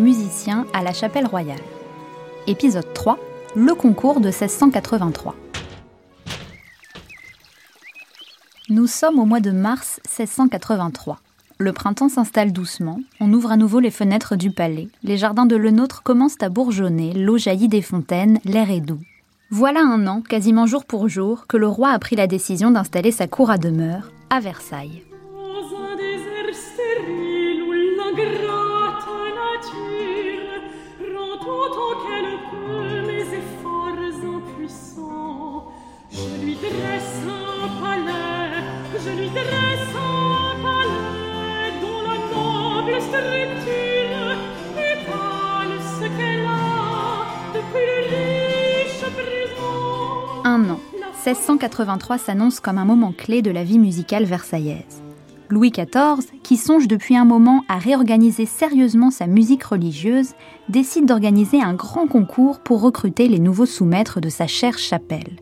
musicien à la Chapelle Royale. Épisode 3 Le concours de 1683. Nous sommes au mois de mars 1683. Le printemps s'installe doucement, on ouvre à nouveau les fenêtres du palais, les jardins de Lenôtre commencent à bourgeonner, l'eau jaillit des fontaines, l'air est doux. Voilà un an, quasiment jour pour jour, que le roi a pris la décision d'installer sa cour à demeure à Versailles. 1683 s'annonce comme un moment clé de la vie musicale versaillaise. Louis XIV, qui songe depuis un moment à réorganiser sérieusement sa musique religieuse, décide d'organiser un grand concours pour recruter les nouveaux sous-maîtres de sa chère chapelle.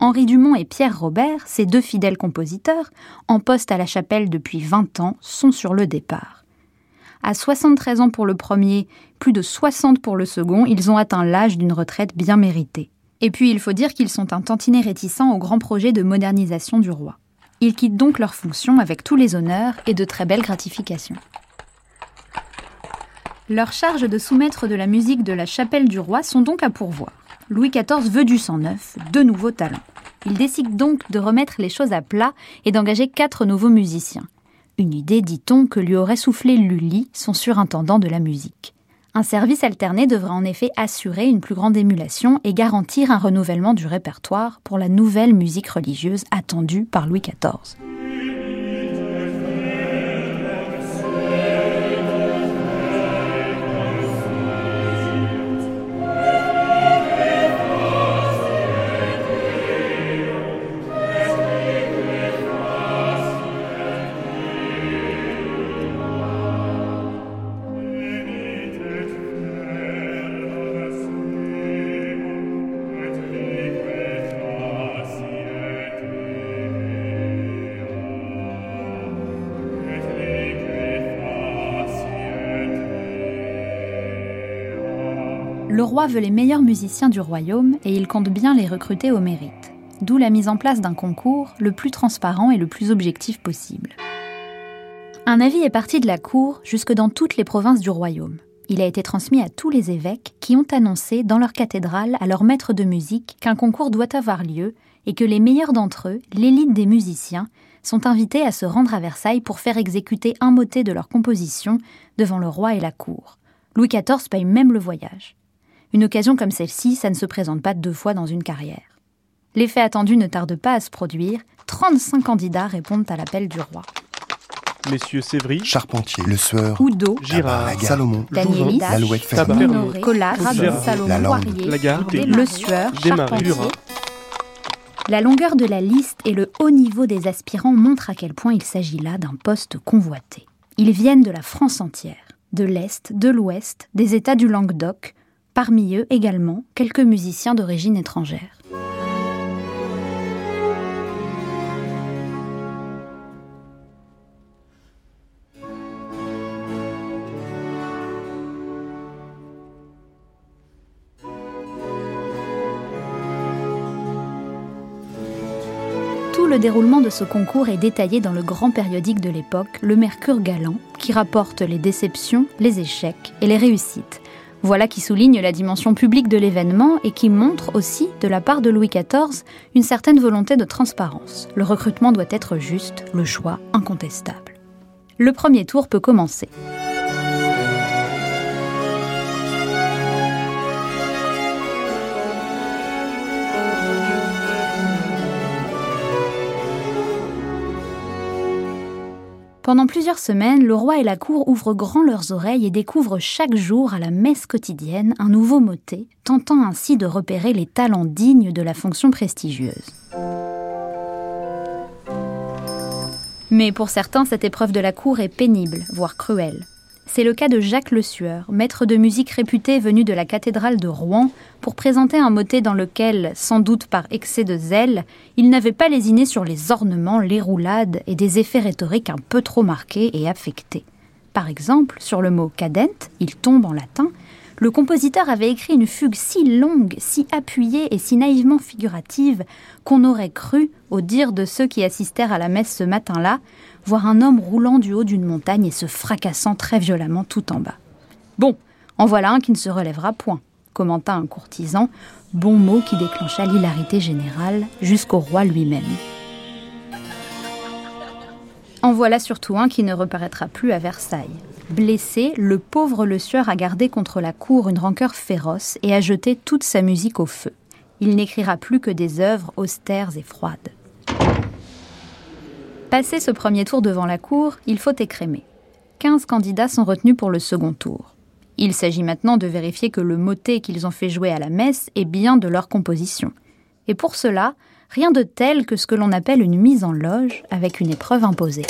Henri Dumont et Pierre Robert, ses deux fidèles compositeurs, en poste à la chapelle depuis 20 ans, sont sur le départ. À 73 ans pour le premier, plus de 60 pour le second, ils ont atteint l'âge d'une retraite bien méritée. Et puis il faut dire qu'ils sont un tantinet réticents au grand projet de modernisation du roi. Ils quittent donc leurs fonctions avec tous les honneurs et de très belles gratifications. Leurs charges de soumettre de la musique de la chapelle du roi sont donc à pourvoir. Louis XIV veut du sang neuf, de nouveaux talents. Il décide donc de remettre les choses à plat et d'engager quatre nouveaux musiciens. Une idée, dit-on, que lui aurait soufflé Lully, son surintendant de la musique. Un service alterné devrait en effet assurer une plus grande émulation et garantir un renouvellement du répertoire pour la nouvelle musique religieuse attendue par Louis XIV. Le roi veut les meilleurs musiciens du royaume et il compte bien les recruter au mérite. D'où la mise en place d'un concours le plus transparent et le plus objectif possible. Un avis est parti de la cour jusque dans toutes les provinces du royaume. Il a été transmis à tous les évêques qui ont annoncé dans leur cathédrale à leur maître de musique qu'un concours doit avoir lieu et que les meilleurs d'entre eux, l'élite des musiciens, sont invités à se rendre à Versailles pour faire exécuter un motet de leur composition devant le roi et la cour. Louis XIV paye même le voyage. Une occasion comme celle-ci, ça ne se présente pas deux fois dans une carrière. L'effet attendu ne tarde pas à se produire. 35 candidats répondent à l'appel du roi. Messieurs Sévry, Charpentier, Le Sueur, Oudot, Girard, Lagarde, Salomon, Danielis, Lalouette, Collas, Gérard, Salomon, Poirier, Lagarde, Le Sueur, Charpentier. La longueur de la liste et le haut niveau des aspirants montrent à quel point il s'agit là d'un poste convoité. Ils viennent de la France entière, de l'Est, de l'Ouest, des États du Languedoc, parmi eux également quelques musiciens d'origine étrangère. Tout le déroulement de ce concours est détaillé dans le grand périodique de l'époque, le Mercure Galant, qui rapporte les déceptions, les échecs et les réussites. Voilà qui souligne la dimension publique de l'événement et qui montre aussi, de la part de Louis XIV, une certaine volonté de transparence. Le recrutement doit être juste, le choix incontestable. Le premier tour peut commencer. Pendant plusieurs semaines, le roi et la cour ouvrent grand leurs oreilles et découvrent chaque jour à la messe quotidienne un nouveau motet, tentant ainsi de repérer les talents dignes de la fonction prestigieuse. Mais pour certains, cette épreuve de la cour est pénible, voire cruelle. C'est le cas de Jacques Le Sueur, maître de musique réputé venu de la cathédrale de Rouen pour présenter un motet dans lequel, sans doute par excès de zèle, il n'avait pas lésiné sur les ornements, les roulades et des effets rhétoriques un peu trop marqués et affectés. Par exemple, sur le mot cadent, il tombe en latin, le compositeur avait écrit une fugue si longue, si appuyée et si naïvement figurative qu'on aurait cru, au dire de ceux qui assistèrent à la messe ce matin-là, voir un homme roulant du haut d'une montagne et se fracassant très violemment tout en bas. Bon, en voilà un qui ne se relèvera point, commenta un courtisan, bon mot qui déclencha l'hilarité générale jusqu'au roi lui-même. En voilà surtout un qui ne reparaîtra plus à Versailles. Blessé, le pauvre Le Sieur a gardé contre la cour une rancœur féroce et a jeté toute sa musique au feu. Il n'écrira plus que des œuvres austères et froides. Passé ce premier tour devant la cour, il faut écrémer. 15 candidats sont retenus pour le second tour. Il s'agit maintenant de vérifier que le motet qu'ils ont fait jouer à la messe est bien de leur composition. Et pour cela, rien de tel que ce que l'on appelle une mise en loge avec une épreuve imposée.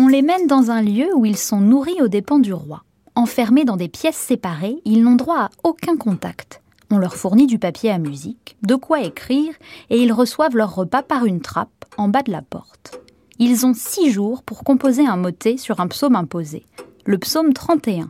On les mène dans un lieu où ils sont nourris aux dépens du roi. Enfermés dans des pièces séparées, ils n'ont droit à aucun contact. On leur fournit du papier à musique, de quoi écrire, et ils reçoivent leur repas par une trappe en bas de la porte. Ils ont six jours pour composer un motet sur un psaume imposé, le psaume 31.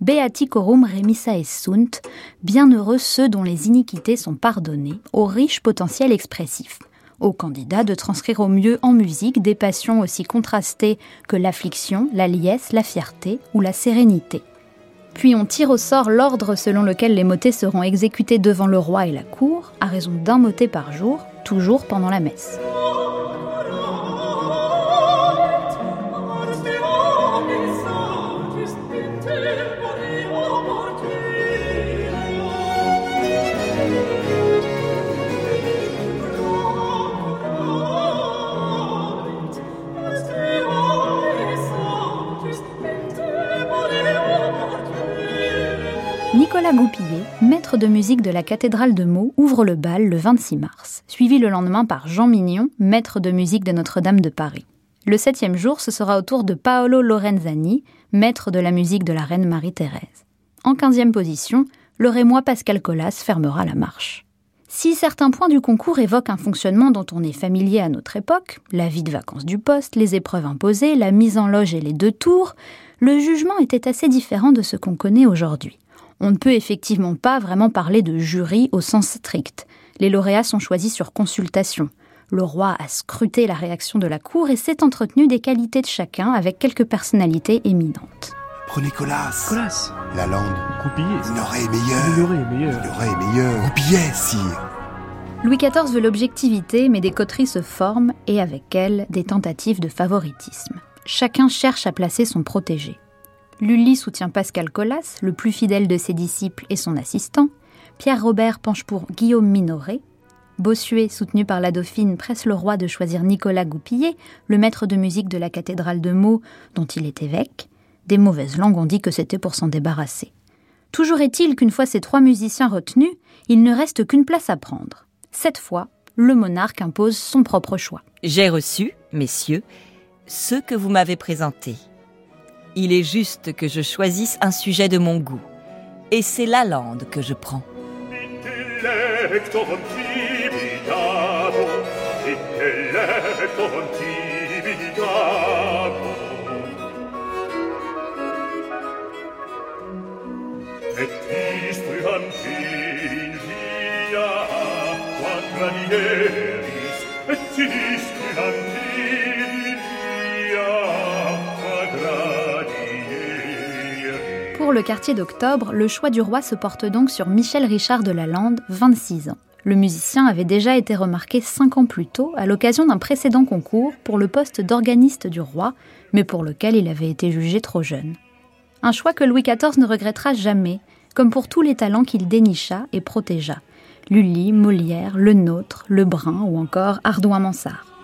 Beati corum remissa sunt, bienheureux ceux dont les iniquités sont pardonnées, au riche potentiel expressif aux candidats de transcrire au mieux en musique des passions aussi contrastées que l'affliction, la liesse, la fierté ou la sérénité. Puis on tire au sort l'ordre selon lequel les motets seront exécutés devant le roi et la cour, à raison d'un motet par jour, toujours pendant la messe. Nicolas maître de musique de la cathédrale de Meaux, ouvre le bal le 26 mars, suivi le lendemain par Jean Mignon, maître de musique de Notre-Dame de Paris. Le septième jour, ce sera au tour de Paolo Lorenzani, maître de la musique de la reine Marie-Thérèse. En quinzième position, le rémois Pascal Collas fermera la marche. Si certains points du concours évoquent un fonctionnement dont on est familier à notre époque, la vie de vacances du poste, les épreuves imposées, la mise en loge et les deux tours, le jugement était assez différent de ce qu'on connaît aujourd'hui on ne peut effectivement pas vraiment parler de jury au sens strict. Les lauréats sont choisis sur consultation. Le roi a scruté la réaction de la cour et s'est entretenu des qualités de chacun avec quelques personnalités éminentes. Prenez Colas. Colas. Lalande. Coupillet. Minoret est meilleur. Minoret est meilleur. Minoret est meilleur. Goupillet, sire. Louis XIV veut l'objectivité, mais des coteries se forment et avec elles des tentatives de favoritisme. Chacun cherche à placer son protégé. Lully soutient Pascal Collas, le plus fidèle de ses disciples et son assistant. Pierre Robert penche pour Guillaume Minoret. Bossuet, soutenu par la dauphine, presse le roi de choisir Nicolas Goupillet, le maître de musique de la cathédrale de Meaux, dont il est évêque. Des mauvaises langues ont dit que c'était pour s'en débarrasser. Toujours est-il qu'une fois ces trois musiciens retenus, il ne reste qu'une place à prendre. Cette fois, le monarque impose son propre choix. J'ai reçu, messieurs, ceux que vous m'avez présentés il est juste que je choisisse un sujet de mon goût. Et c'est la lande que je prends. Pour le quartier d'octobre, le choix du roi se porte donc sur Michel Richard de Lalande, 26 ans. Le musicien avait déjà été remarqué cinq ans plus tôt à l'occasion d'un précédent concours pour le poste d'organiste du roi, mais pour lequel il avait été jugé trop jeune. Un choix que Louis XIV ne regrettera jamais, comme pour tous les talents qu'il dénicha et protégea. Lully, Molière, Le Nôtre, Le Brun ou encore Ardouin Mansart.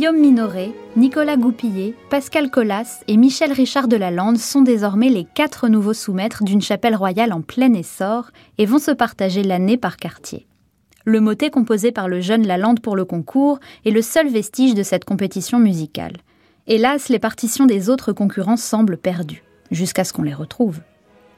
Guillaume Minoret, Nicolas Goupillet, Pascal Collas et Michel Richard de Lalande sont désormais les quatre nouveaux sous-maîtres d'une chapelle royale en plein essor et vont se partager l'année par quartier. Le motet composé par le jeune Lalande pour le concours est le seul vestige de cette compétition musicale. Hélas, les partitions des autres concurrents semblent perdues, jusqu'à ce qu'on les retrouve.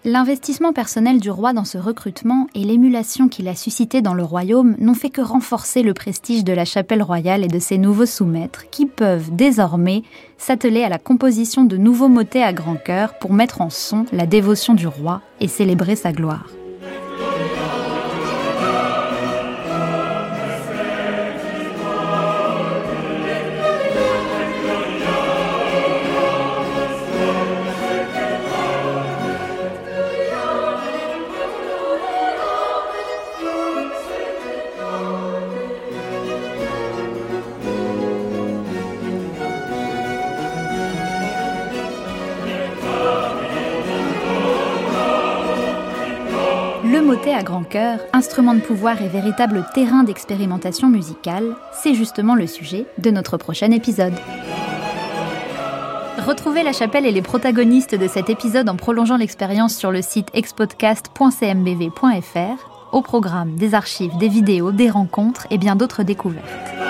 L'investissement personnel du roi dans ce recrutement et l'émulation qu'il a suscité dans le royaume n'ont fait que renforcer le prestige de la chapelle royale et de ses nouveaux sous-maîtres qui peuvent désormais s'atteler à la composition de nouveaux motets à grand cœur pour mettre en son la dévotion du roi et célébrer sa gloire. À grand cœur, instrument de pouvoir et véritable terrain d'expérimentation musicale, c'est justement le sujet de notre prochain épisode. Retrouvez la chapelle et les protagonistes de cet épisode en prolongeant l'expérience sur le site expodcast.cmbv.fr, au programme des archives, des vidéos, des rencontres et bien d'autres découvertes.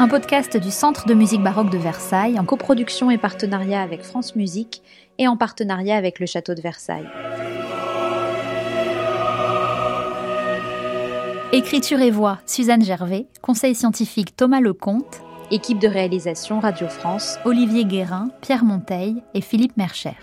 Un podcast du Centre de musique baroque de Versailles en coproduction et partenariat avec France Musique et en partenariat avec le Château de Versailles. Écriture et voix, Suzanne Gervais. Conseil scientifique, Thomas Lecomte. Équipe de réalisation, Radio France, Olivier Guérin, Pierre Monteil et Philippe Mercher.